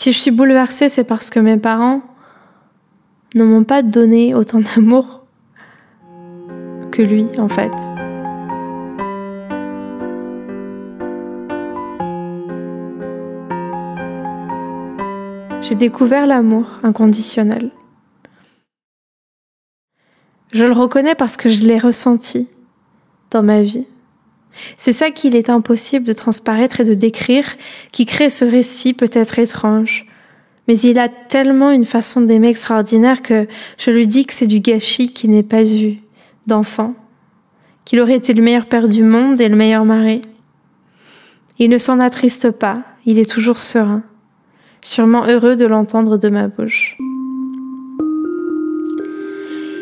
Si je suis bouleversée, c'est parce que mes parents ne m'ont pas donné autant d'amour que lui, en fait. J'ai découvert l'amour inconditionnel. Je le reconnais parce que je l'ai ressenti dans ma vie. C'est ça qu'il est impossible de transparaître et de décrire, qui crée ce récit peut-être étrange. Mais il a tellement une façon d'aimer extraordinaire que je lui dis que c'est du gâchis qui n'est pas eu d'enfant, qu'il aurait été le meilleur père du monde et le meilleur mari. Il ne s'en attriste pas, il est toujours serein, sûrement heureux de l'entendre de ma bouche.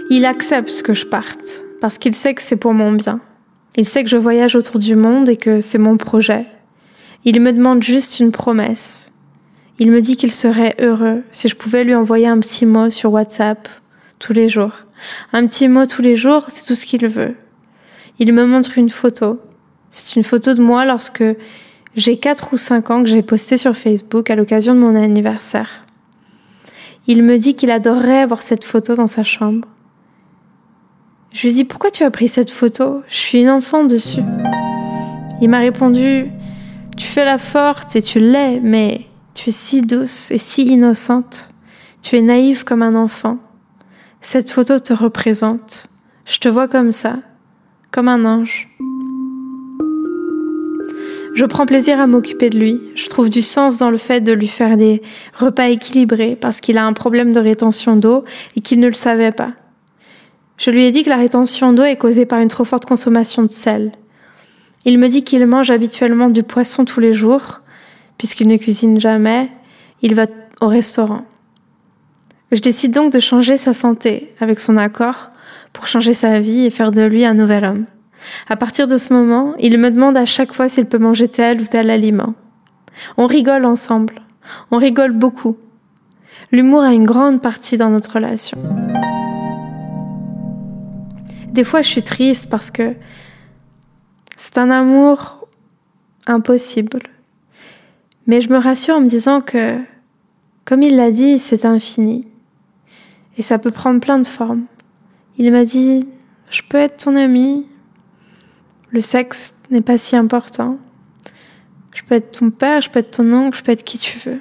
Il accepte que je parte, parce qu'il sait que c'est pour mon bien. Il sait que je voyage autour du monde et que c'est mon projet. Il me demande juste une promesse. Il me dit qu'il serait heureux si je pouvais lui envoyer un petit mot sur WhatsApp tous les jours. Un petit mot tous les jours, c'est tout ce qu'il veut. Il me montre une photo. C'est une photo de moi lorsque j'ai 4 ou 5 ans que j'ai posté sur Facebook à l'occasion de mon anniversaire. Il me dit qu'il adorerait avoir cette photo dans sa chambre. Je lui dis pourquoi tu as pris cette photo? Je suis une enfant dessus. Il m'a répondu Tu fais la forte et tu l'es, mais tu es si douce et si innocente. Tu es naïve comme un enfant. Cette photo te représente. Je te vois comme ça, comme un ange. Je prends plaisir à m'occuper de lui. Je trouve du sens dans le fait de lui faire des repas équilibrés parce qu'il a un problème de rétention d'eau et qu'il ne le savait pas. Je lui ai dit que la rétention d'eau est causée par une trop forte consommation de sel. Il me dit qu'il mange habituellement du poisson tous les jours, puisqu'il ne cuisine jamais, il va au restaurant. Je décide donc de changer sa santé avec son accord pour changer sa vie et faire de lui un nouvel homme. À partir de ce moment, il me demande à chaque fois s'il peut manger tel ou tel aliment. On rigole ensemble. On rigole beaucoup. L'humour a une grande partie dans notre relation. Des fois, je suis triste parce que c'est un amour impossible. Mais je me rassure en me disant que, comme il l'a dit, c'est infini. Et ça peut prendre plein de formes. Il m'a dit, je peux être ton ami. Le sexe n'est pas si important. Je peux être ton père, je peux être ton oncle, je peux être qui tu veux.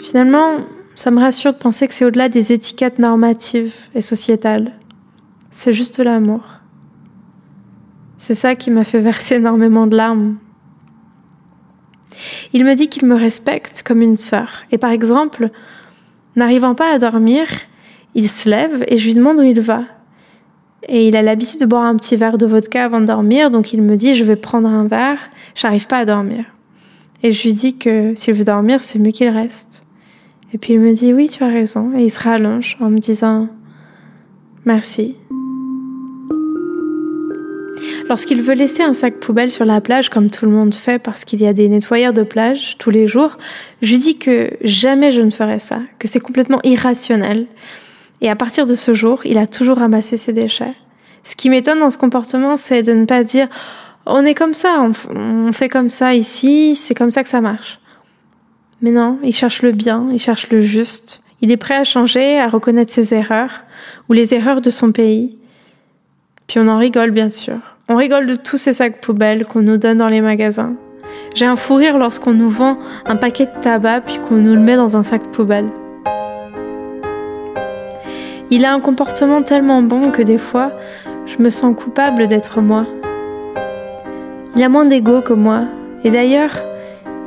Finalement, ça me rassure de penser que c'est au-delà des étiquettes normatives et sociétales. C'est juste l'amour. C'est ça qui m'a fait verser énormément de larmes. Il me dit qu'il me respecte comme une sœur. Et par exemple, n'arrivant pas à dormir, il se lève et je lui demande où il va. Et il a l'habitude de boire un petit verre de vodka avant de dormir, donc il me dit je vais prendre un verre, j'arrive pas à dormir. Et je lui dis que s'il veut dormir, c'est mieux qu'il reste. Et puis il me dit oui, tu as raison. Et il se rallonge en me disant merci. Lorsqu'il veut laisser un sac poubelle sur la plage, comme tout le monde fait parce qu'il y a des nettoyeurs de plage tous les jours, je lui dis que jamais je ne ferai ça, que c'est complètement irrationnel. Et à partir de ce jour, il a toujours ramassé ses déchets. Ce qui m'étonne dans ce comportement, c'est de ne pas dire on est comme ça, on, fait comme ça ici, c'est comme ça que ça marche. Mais non, il cherche le bien, il cherche le juste. Il est prêt à changer, à reconnaître ses erreurs ou les erreurs de son pays. Puis on en rigole, bien sûr. On rigole de tous ces sacs poubelles qu'on nous donne dans les magasins. J'ai un fou rire lorsqu'on nous vend un paquet de tabac puis qu'on nous le met dans un sac poubelle. Il a un comportement tellement bon que des fois, je me sens coupable d'être moi. Il a moins d'ego que moi. Et d'ailleurs,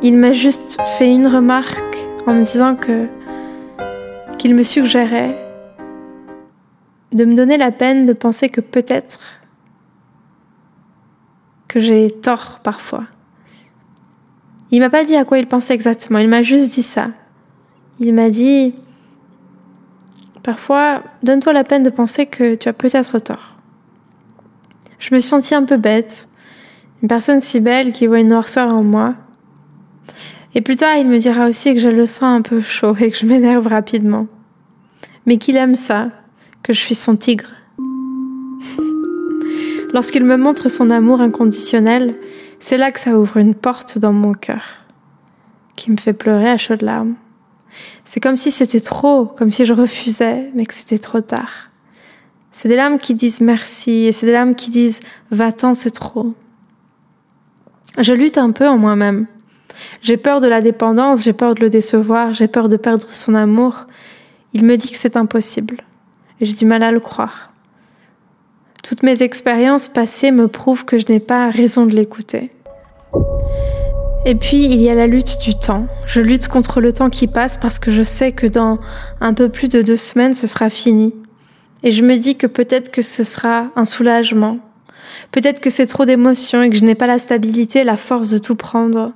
il m'a juste fait une remarque en me disant que qu'il me suggérait de me donner la peine de penser que peut-être que j'ai tort parfois. Il m'a pas dit à quoi il pensait exactement, il m'a juste dit ça. Il m'a dit parfois donne-toi la peine de penser que tu as peut-être tort. Je me suis sentie un peu bête, une personne si belle qui voit une noirceur en moi et plus tard, il me dira aussi que je le sens un peu chaud et que je m'énerve rapidement. Mais qu'il aime ça, que je suis son tigre. Lorsqu'il me montre son amour inconditionnel, c'est là que ça ouvre une porte dans mon cœur, qui me fait pleurer à chaudes larmes. C'est comme si c'était trop, comme si je refusais, mais que c'était trop tard. C'est des larmes qui disent merci, et c'est des larmes qui disent va-t'en, c'est trop. Je lutte un peu en moi-même. J'ai peur de la dépendance, j'ai peur de le décevoir, j'ai peur de perdre son amour. Il me dit que c'est impossible. J'ai du mal à le croire. Toutes mes expériences passées me prouvent que je n'ai pas raison de l'écouter. Et puis, il y a la lutte du temps. Je lutte contre le temps qui passe parce que je sais que dans un peu plus de deux semaines, ce sera fini. Et je me dis que peut-être que ce sera un soulagement. Peut-être que c'est trop d'émotions et que je n'ai pas la stabilité, la force de tout prendre,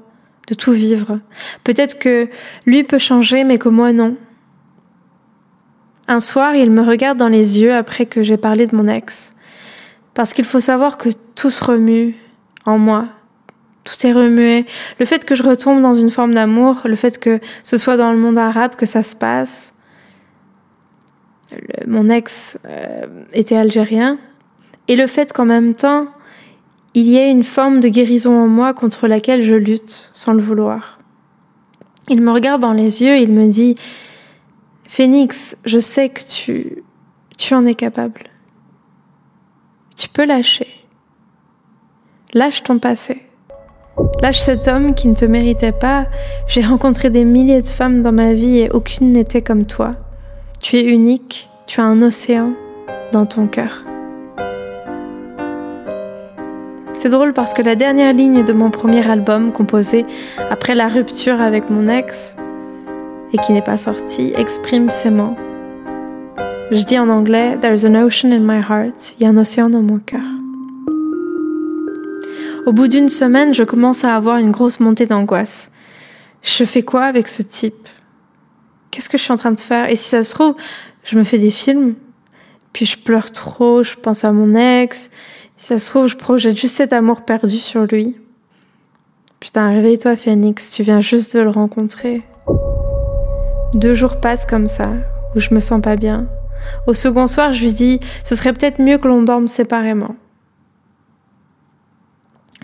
de tout vivre. Peut-être que lui peut changer, mais que moi non. Un soir, il me regarde dans les yeux après que j'ai parlé de mon ex. Parce qu'il faut savoir que tout se remue en moi. Tout est remué. Le fait que je retombe dans une forme d'amour, le fait que ce soit dans le monde arabe que ça se passe. mon ex euh, était algérien. Et le fait qu'en même temps, il y ait une forme de guérison en moi contre laquelle je lutte sans le vouloir. Il me regarde dans les yeux et il me dit Phénix, je sais que tu, tu en es capable. Tu peux lâcher. Lâche ton passé. Lâche cet homme qui ne te méritait pas. J'ai rencontré des milliers de femmes dans ma vie et aucune n'était comme toi. Tu es unique, tu as un océan dans ton cœur. C'est drôle parce que la dernière ligne de mon premier album, composé après la rupture avec mon ex, et qui n'est pas sorti, exprime ces mots. Je dis en anglais There's an ocean in my heart. Il y a un océan dans mon cœur. Au bout d'une semaine, je commence à avoir une grosse montée d'angoisse. Je fais quoi avec ce type? Qu'est-ce que je suis en train de faire? Et si ça se trouve, je me fais des films, puis je pleure trop, je pense à mon ex. Si ça se trouve, je projette juste cet amour perdu sur lui. Putain, réveille-toi, Phoenix, tu viens juste de le rencontrer. Deux jours passent comme ça, où je me sens pas bien. Au second soir, je lui dis Ce serait peut-être mieux que l'on dorme séparément.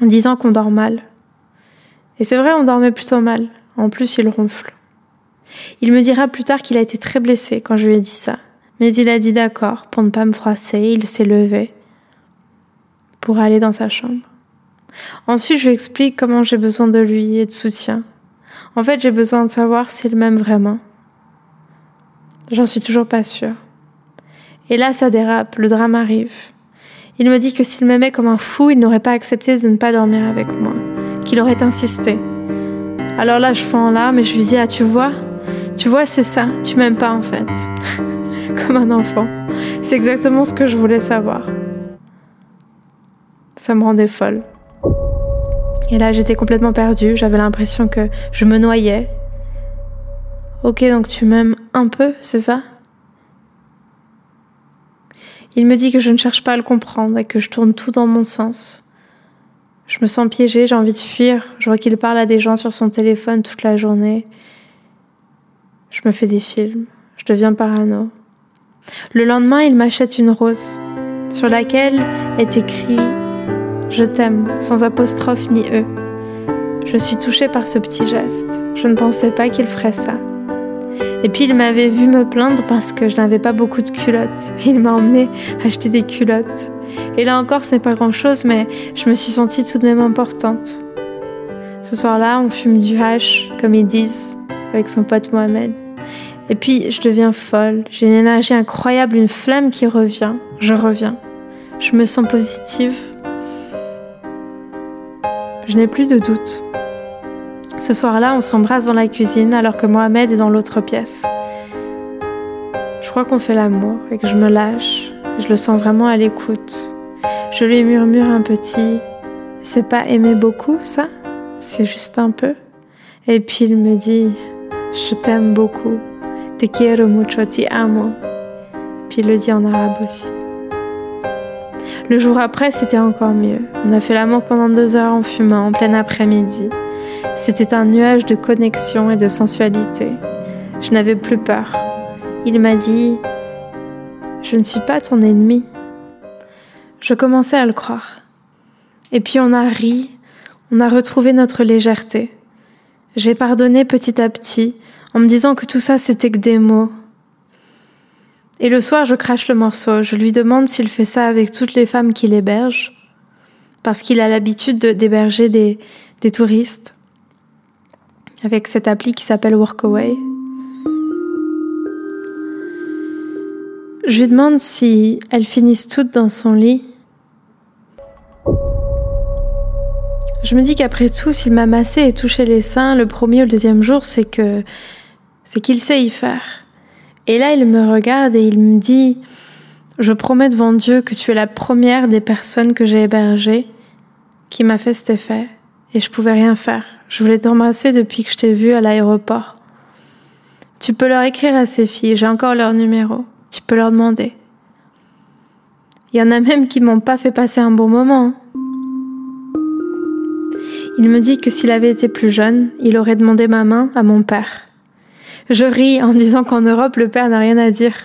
En disant qu'on dort mal. Et c'est vrai, on dormait plutôt mal. En plus, il ronfle. Il me dira plus tard qu'il a été très blessé quand je lui ai dit ça. Mais il a dit d'accord pour ne pas me froisser. Il s'est levé pour aller dans sa chambre. Ensuite, je lui explique comment j'ai besoin de lui et de soutien. En fait, j'ai besoin de savoir s'il m'aime vraiment. J'en suis toujours pas sûre. Et là, ça dérape, le drame arrive. Il me dit que s'il m'aimait comme un fou, il n'aurait pas accepté de ne pas dormir avec moi, qu'il aurait insisté. Alors là, je fais en larmes et je lui dis Ah, tu vois, tu vois, c'est ça, tu m'aimes pas en fait. comme un enfant. C'est exactement ce que je voulais savoir. Ça me rendait folle. Et là, j'étais complètement perdue, j'avais l'impression que je me noyais. Ok, donc tu m'aimes un peu, c'est ça? Il me dit que je ne cherche pas à le comprendre et que je tourne tout dans mon sens. Je me sens piégée, j'ai envie de fuir. Je vois qu'il parle à des gens sur son téléphone toute la journée. Je me fais des films. Je deviens parano. Le lendemain, il m'achète une rose sur laquelle est écrit Je t'aime, sans apostrophe ni E. Je suis touchée par ce petit geste. Je ne pensais pas qu'il ferait ça. Et puis il m'avait vu me plaindre parce que je n'avais pas beaucoup de culottes. Il m'a emmené acheter des culottes. Et là encore, ce n'est pas grand chose, mais je me suis sentie tout de même importante. Ce soir-là, on fume du hash, comme ils disent, avec son pote Mohamed. Et puis, je deviens folle. J'ai une énergie incroyable, une flamme qui revient. Je reviens. Je me sens positive. Je n'ai plus de doute. Ce soir-là, on s'embrasse dans la cuisine alors que Mohamed est dans l'autre pièce. Je crois qu'on fait l'amour et que je me lâche. Je le sens vraiment à l'écoute. Je lui murmure un petit C'est pas aimer beaucoup, ça? C'est juste un peu? Et puis il me dit Je t'aime beaucoup. Te quiero mucho, ti amo. Puis il le dit en arabe aussi. Le jour après, c'était encore mieux. On a fait l'amour pendant deux heures en fumant, en plein après-midi. C'était un nuage de connexion et de sensualité. Je n'avais plus peur. Il m'a dit ⁇ Je ne suis pas ton ennemi ⁇ Je commençais à le croire. Et puis on a ri, On a retrouvé notre légèreté. J'ai pardonné petit à petit en me disant que tout ça c'était que des mots. Et le soir, je crache le morceau. Je lui demande s'il fait ça avec toutes les femmes qu'il héberge, parce qu'il a l'habitude d'héberger des, des touristes avec cette appli qui s'appelle Workaway. Je lui demande si elles finissent toutes dans son lit. Je me dis qu'après tout, s'il m'a massé et touché les seins le premier ou le deuxième jour, c'est que c'est qu'il sait y faire. Et là, il me regarde et il me dit Je promets devant Dieu que tu es la première des personnes que j'ai hébergées qui m'a fait cet effet. Et je pouvais rien faire. Je voulais t'embrasser depuis que je t'ai vu à l'aéroport. Tu peux leur écrire à ces filles, j'ai encore leur numéro. Tu peux leur demander. Il y en a même qui m'ont pas fait passer un bon moment. Il me dit que s'il avait été plus jeune, il aurait demandé ma main à mon père. Je ris en disant qu'en Europe, le père n'a rien à dire.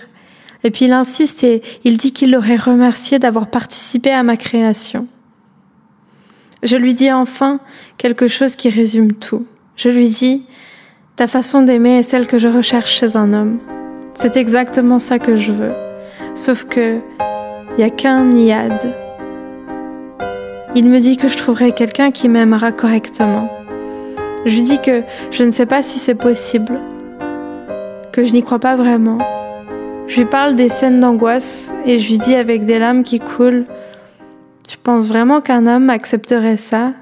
Et puis il insiste et il dit qu'il l'aurait remercié d'avoir participé à ma création. Je lui dis enfin quelque chose qui résume tout. Je lui dis, ta façon d'aimer est celle que je recherche chez un homme. C'est exactement ça que je veux. Sauf que, n'y a qu'un niad. Il me dit que je trouverai quelqu'un qui m'aimera correctement. Je lui dis que je ne sais pas si c'est possible, que je n'y crois pas vraiment. Je lui parle des scènes d'angoisse et je lui dis avec des larmes qui coulent Tu penses vraiment qu'un homme accepterait ça?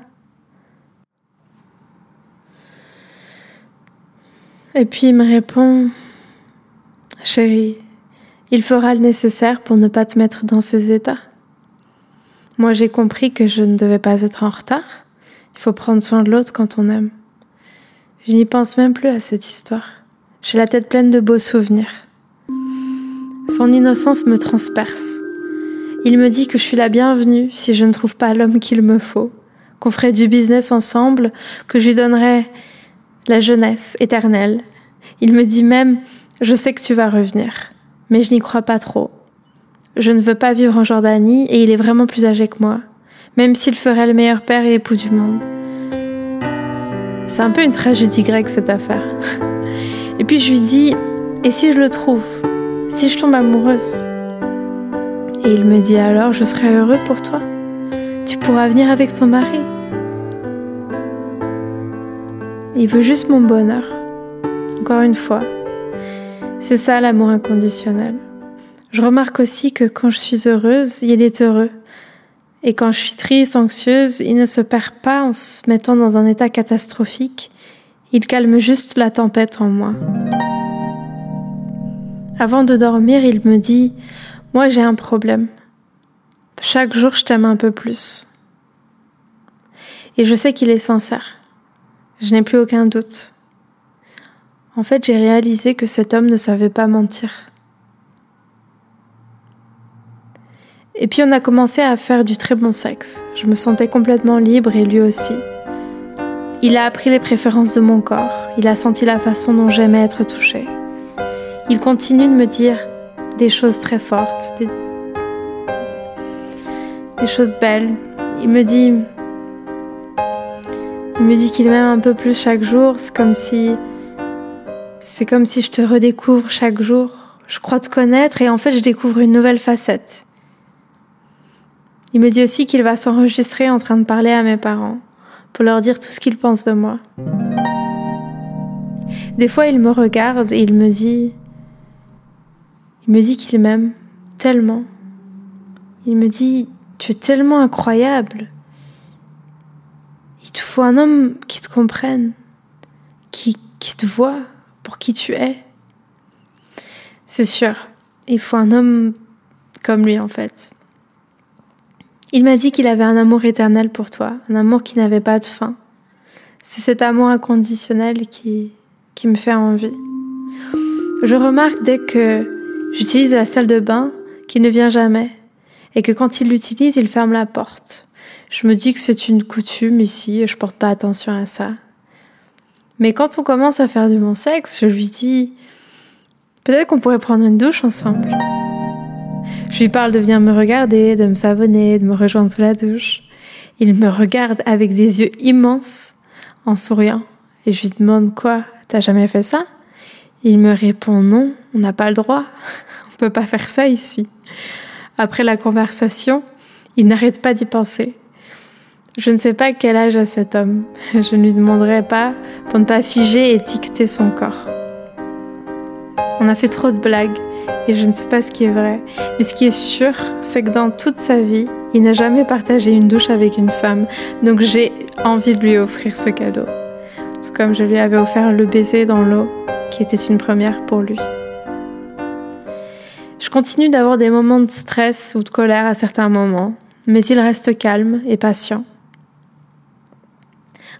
Et puis il me répond Chérie, il fera le nécessaire pour ne pas te mettre dans ces états. Moi, j'ai compris que je ne devais pas être en retard. Il faut prendre soin de l'autre quand on aime. Je n'y pense même plus à cette histoire. J'ai la tête pleine de beaux souvenirs. Son innocence me transperce. Il me dit que je suis la bienvenue si je ne trouve pas l'homme qu'il me faut, qu'on ferait du business ensemble, que je lui donnerais la jeunesse éternelle. Il me dit même, je sais que tu vas revenir, mais je n'y crois pas trop. Je ne veux pas vivre en Jordanie et il est vraiment plus âgé que moi, même s'il ferait le meilleur père et époux du monde. C'est un peu une tragédie grecque cette affaire. Et puis je lui dis, et si je le trouve? Si je tombe amoureuse Et il me dit alors, je serai heureux pour toi. Tu pourras venir avec ton mari. Il veut juste mon bonheur. Encore une fois, c'est ça l'amour inconditionnel. Je remarque aussi que quand je suis heureuse, il est heureux. Et quand je suis triste, anxieuse, il ne se perd pas en se mettant dans un état catastrophique. Il calme juste la tempête en moi. Avant de dormir, il me dit Moi j'ai un problème. Chaque jour, je t'aime un peu plus. Et je sais qu'il est sincère. Je n'ai plus aucun doute. En fait, j'ai réalisé que cet homme ne savait pas mentir. Et puis on a commencé à faire du très bon sexe. Je me sentais complètement libre et lui aussi. Il a appris les préférences de mon corps, il a senti la façon dont j'aimais être touchée. Il continue de me dire des choses très fortes, des, des choses belles. Il me dit il me dit qu'il m'aime un peu plus chaque jour, c'est comme si c'est comme si je te redécouvre chaque jour. Je crois te connaître et en fait je découvre une nouvelle facette. Il me dit aussi qu'il va s'enregistrer en train de parler à mes parents pour leur dire tout ce qu'il pense de moi. Des fois, il me regarde et il me dit il me dit qu'il m'aime tellement. Il me dit tu es tellement incroyable. Il te faut un homme qui te comprenne, qui, qui te voit pour qui tu es. C'est sûr, il faut un homme comme lui en fait. Il m'a dit qu'il avait un amour éternel pour toi, un amour qui n'avait pas de fin. C'est cet amour inconditionnel qui, qui me fait envie. Je remarque dès que j'utilise la salle de bain qu'il ne vient jamais et que quand il l'utilise, il ferme la porte. Je me dis que c'est une coutume ici et je porte pas attention à ça. Mais quand on commence à faire du bon sexe, je lui dis peut-être qu'on pourrait prendre une douche ensemble. Je lui parle de venir me regarder, de me savonner, de me rejoindre sous la douche. Il me regarde avec des yeux immenses en souriant. Et je lui demande quoi T'as jamais fait ça? Il me répond non, on n'a pas le droit. On peut pas faire ça ici. Après la conversation, il n'arrête pas d'y penser. Je ne sais pas quel âge a cet homme. Je ne lui demanderai pas pour ne pas figer et étiqueter son corps. On a fait trop de blagues et je ne sais pas ce qui est vrai. Mais ce qui est sûr, c'est que dans toute sa vie, il n'a jamais partagé une douche avec une femme. Donc j'ai envie de lui offrir ce cadeau. Tout comme je lui avais offert le baiser dans l'eau, qui était une première pour lui. Je continue d'avoir des moments de stress ou de colère à certains moments, mais il reste calme et patient.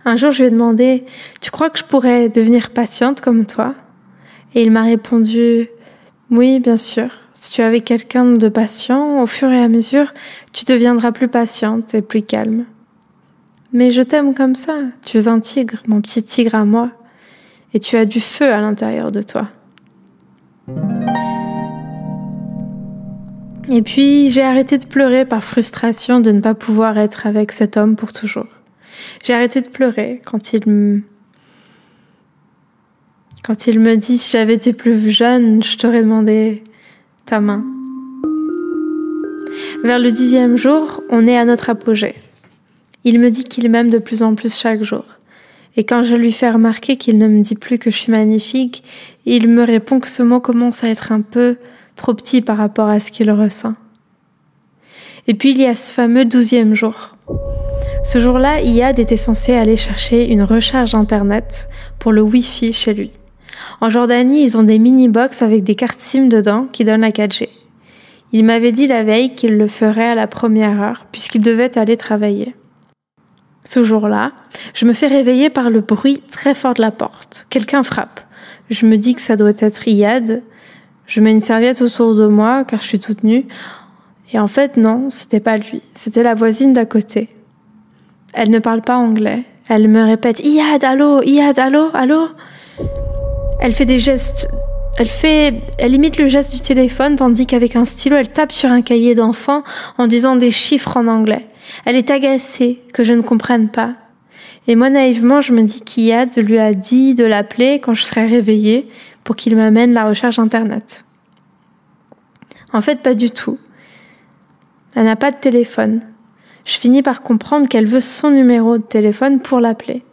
Un jour, je lui ai demandé Tu crois que je pourrais devenir patiente comme toi? Et il m'a répondu Oui, bien sûr. Si tu es avec quelqu'un de patient, au fur et à mesure, tu deviendras plus patiente et plus calme. Mais je t'aime comme ça. Tu es un tigre, mon petit tigre à moi. Et tu as du feu à l'intérieur de toi. Et puis j'ai arrêté de pleurer par frustration de ne pas pouvoir être avec cet homme pour toujours. J'ai arrêté de pleurer quand il quand il me dit si j'avais été plus jeune, je t'aurais demandé ta main. Vers le dixième jour, on est à notre apogée. Il me dit qu'il m'aime de plus en plus chaque jour. Et quand je lui fais remarquer qu'il ne me dit plus que je suis magnifique, il me répond que ce mot commence à être un peu trop petit par rapport à ce qu'il ressent. Et puis il y a ce fameux douzième jour. Ce jour-là, Iyad était censé aller chercher une recharge Internet pour le Wi-Fi chez lui. En Jordanie, ils ont des mini-box avec des cartes SIM dedans qui donnent la 4G. Il m'avait dit la veille qu'il le ferait à la première heure puisqu'il devait aller travailler. Ce jour-là, je me fais réveiller par le bruit très fort de la porte. Quelqu'un frappe. Je me dis que ça doit être Iyad. Je mets une serviette autour de moi car je suis toute nue. Et en fait, non, c'était pas lui. C'était la voisine d'à côté. Elle ne parle pas anglais. Elle me répète Iyad, allô, Iyad, allô, allô? Elle fait des gestes. Elle fait, elle imite le geste du téléphone tandis qu'avec un stylo, elle tape sur un cahier d'enfant en disant des chiffres en anglais. Elle est agacée que je ne comprenne pas. Et moi, naïvement, je me dis qu'Iyad lui a dit de l'appeler quand je serai réveillée pour qu'il m'amène la recherche Internet. En fait, pas du tout. Elle n'a pas de téléphone. Je finis par comprendre qu'elle veut son numéro de téléphone pour l'appeler.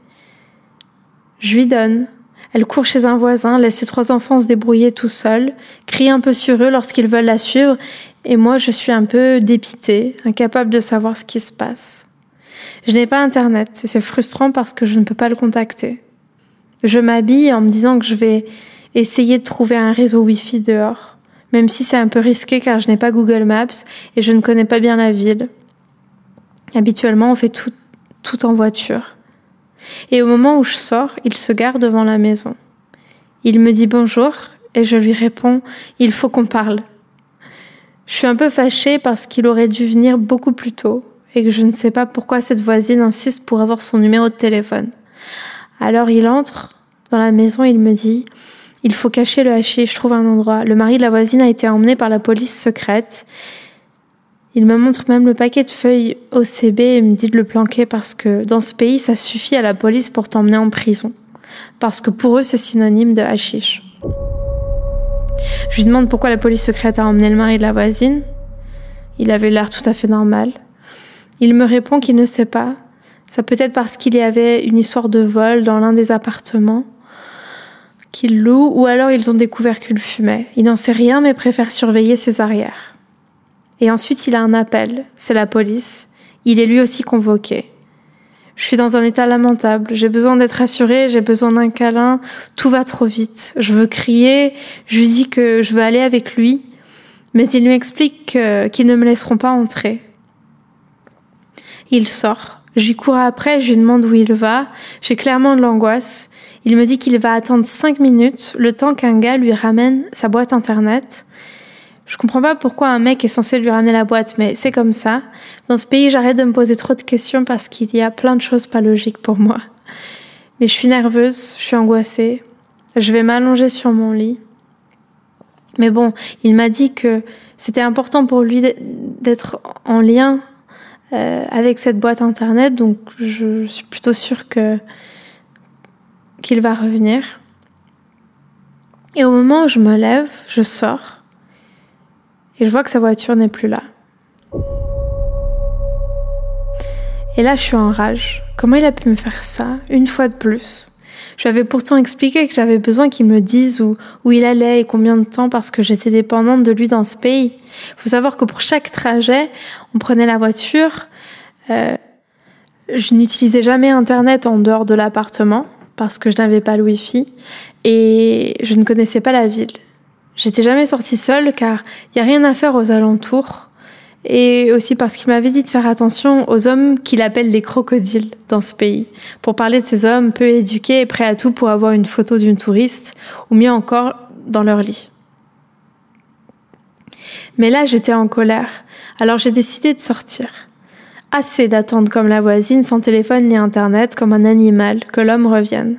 Je lui donne. Elle court chez un voisin, laisse ses trois enfants se débrouiller tout seuls, crie un peu sur eux lorsqu'ils veulent la suivre, et moi je suis un peu dépitée, incapable de savoir ce qui se passe. Je n'ai pas Internet, et c'est frustrant parce que je ne peux pas le contacter. Je m'habille en me disant que je vais essayer de trouver un réseau Wi-Fi dehors, même si c'est un peu risqué car je n'ai pas Google Maps et je ne connais pas bien la ville. Habituellement, on fait tout, tout en voiture. Et au moment où je sors, il se gare devant la maison. Il me dit bonjour et je lui réponds il faut qu'on parle. Je suis un peu fâchée parce qu'il aurait dû venir beaucoup plus tôt et que je ne sais pas pourquoi cette voisine insiste pour avoir son numéro de téléphone. Alors il entre dans la maison et il me dit il faut cacher le hachis, je trouve un endroit. Le mari de la voisine a été emmené par la police secrète il me montre même le paquet de feuilles OCB et me dit de le planquer parce que dans ce pays, ça suffit à la police pour t'emmener en prison. Parce que pour eux, c'est synonyme de hashish. Je lui demande pourquoi la police secrète a emmené le mari de la voisine. Il avait l'air tout à fait normal. Il me répond qu'il ne sait pas. Ça peut être parce qu'il y avait une histoire de vol dans l'un des appartements qu'il loue, ou alors ils ont découvert qu'il fumait. Il n'en sait rien mais préfère surveiller ses arrières. Et ensuite, il a un appel, c'est la police. Il est lui aussi convoqué. Je suis dans un état lamentable, j'ai besoin d'être assurée, j'ai besoin d'un câlin, tout va trop vite. Je veux crier, je lui dis que je veux aller avec lui, mais il lui explique qu'ils ne me laisseront pas entrer. Il sort. Je lui cours après, je lui demande où il va. J'ai clairement de l'angoisse. Il me dit qu'il va attendre cinq minutes, le temps qu'un gars lui ramène sa boîte internet. Je comprends pas pourquoi un mec est censé lui ramener la boîte, mais c'est comme ça. Dans ce pays, j'arrête de me poser trop de questions parce qu'il y a plein de choses pas logiques pour moi. Mais je suis nerveuse, je suis angoissée. Je vais m'allonger sur mon lit. Mais bon, il m'a dit que c'était important pour lui d'être en lien euh, avec cette boîte internet, donc je suis plutôt sûre que qu'il va revenir. Et au moment où je me lève, je sors et je vois que sa voiture n'est plus là. Et là, je suis en rage. Comment il a pu me faire ça, une fois de plus? J'avais pourtant expliqué que j'avais besoin qu'il me dise où, où il allait et combien de temps parce que j'étais dépendante de lui dans ce pays. Il faut savoir que pour chaque trajet, on prenait la voiture. Euh, je n'utilisais jamais Internet en dehors de l'appartement parce que je n'avais pas le Wi-Fi et je ne connaissais pas la ville. J'étais jamais sortie seule car il n'y a rien à faire aux alentours et aussi parce qu'il m'avait dit de faire attention aux hommes qu'il appelle les crocodiles dans ce pays, pour parler de ces hommes peu éduqués et prêts à tout pour avoir une photo d'une touriste, ou mieux encore, dans leur lit. Mais là, j'étais en colère, alors j'ai décidé de sortir. Assez d'attendre comme la voisine, sans téléphone ni internet, comme un animal, que l'homme revienne.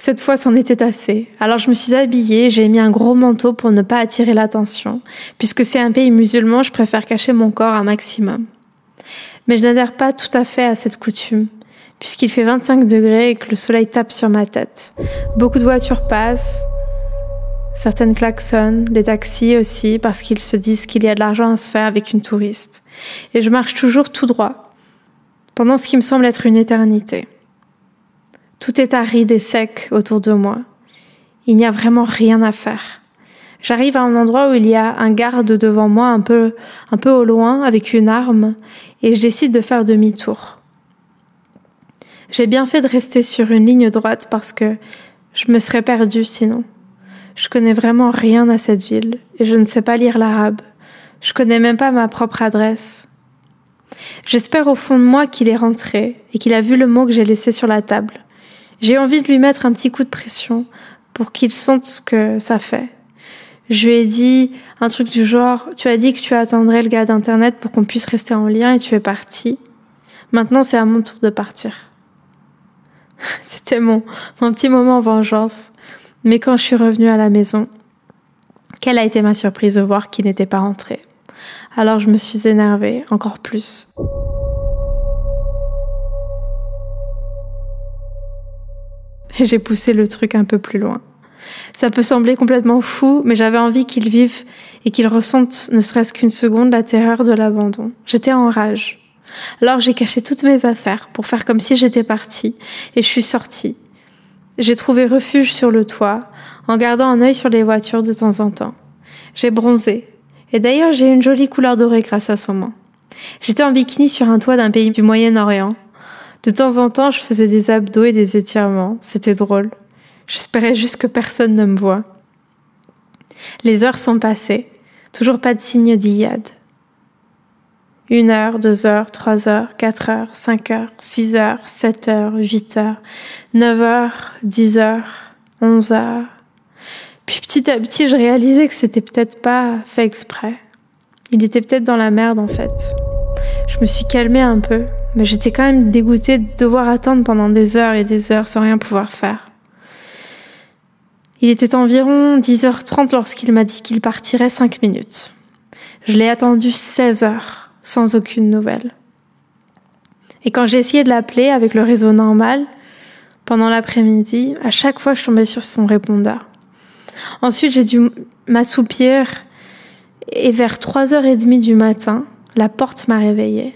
Cette fois, c'en était assez. Alors je me suis habillée, j'ai mis un gros manteau pour ne pas attirer l'attention. Puisque c'est un pays musulman, je préfère cacher mon corps un maximum. Mais je n'adhère pas tout à fait à cette coutume, puisqu'il fait 25 degrés et que le soleil tape sur ma tête. Beaucoup de voitures passent, certaines klaxonnent, les taxis aussi, parce qu'ils se disent qu'il y a de l'argent à se faire avec une touriste. Et je marche toujours tout droit, pendant ce qui me semble être une éternité. Tout est aride et sec autour de moi. Il n'y a vraiment rien à faire. J'arrive à un endroit où il y a un garde devant moi un peu, un peu au loin avec une arme et je décide de faire demi-tour. J'ai bien fait de rester sur une ligne droite parce que je me serais perdue sinon. Je connais vraiment rien à cette ville et je ne sais pas lire l'arabe. Je connais même pas ma propre adresse. J'espère au fond de moi qu'il est rentré et qu'il a vu le mot que j'ai laissé sur la table. J'ai envie de lui mettre un petit coup de pression pour qu'il sente ce que ça fait. Je lui ai dit un truc du genre, tu as dit que tu attendrais le gars d'internet pour qu'on puisse rester en lien et tu es parti. Maintenant, c'est à mon tour de partir. C'était mon, petit moment vengeance. Mais quand je suis revenue à la maison, quelle a été ma surprise de voir qu'il n'était pas rentré. Alors je me suis énervée encore plus. Et j'ai poussé le truc un peu plus loin. Ça peut sembler complètement fou, mais j'avais envie qu'il vive et qu'il ressente ne serait-ce qu'une seconde la terreur de l'abandon. J'étais en rage. Alors j'ai caché toutes mes affaires pour faire comme si j'étais partie et je suis sortie. J'ai trouvé refuge sur le toit en gardant un œil sur les voitures de temps en temps. J'ai bronzé. Et d'ailleurs j'ai une jolie couleur dorée grâce à ce moment. J'étais en bikini sur un toit d'un pays du Moyen-Orient de temps en temps, je faisais des abdos et des étirements. C'était drôle. J'espérais juste que personne ne me voit. Les heures sont passées. Toujours pas de signe d'Iyad. Une heure, deux heures, trois heures, quatre heures, cinq heures, six heures, sept heures, huit heures, neuf heures, dix heures, onze heures. Puis petit à petit, je réalisais que c'était peut-être pas fait exprès. Il était peut-être dans la merde en fait. Je me suis calmée un peu, mais j'étais quand même dégoûtée de devoir attendre pendant des heures et des heures sans rien pouvoir faire. Il était environ 10h30 lorsqu'il m'a dit qu'il partirait 5 minutes. Je l'ai attendu 16 heures sans aucune nouvelle. Et quand j'ai essayé de l'appeler avec le réseau normal, pendant l'après-midi, à chaque fois je tombais sur son répondeur. Ensuite j'ai dû m'assoupir et vers 3h30 du matin, la porte m'a réveillée.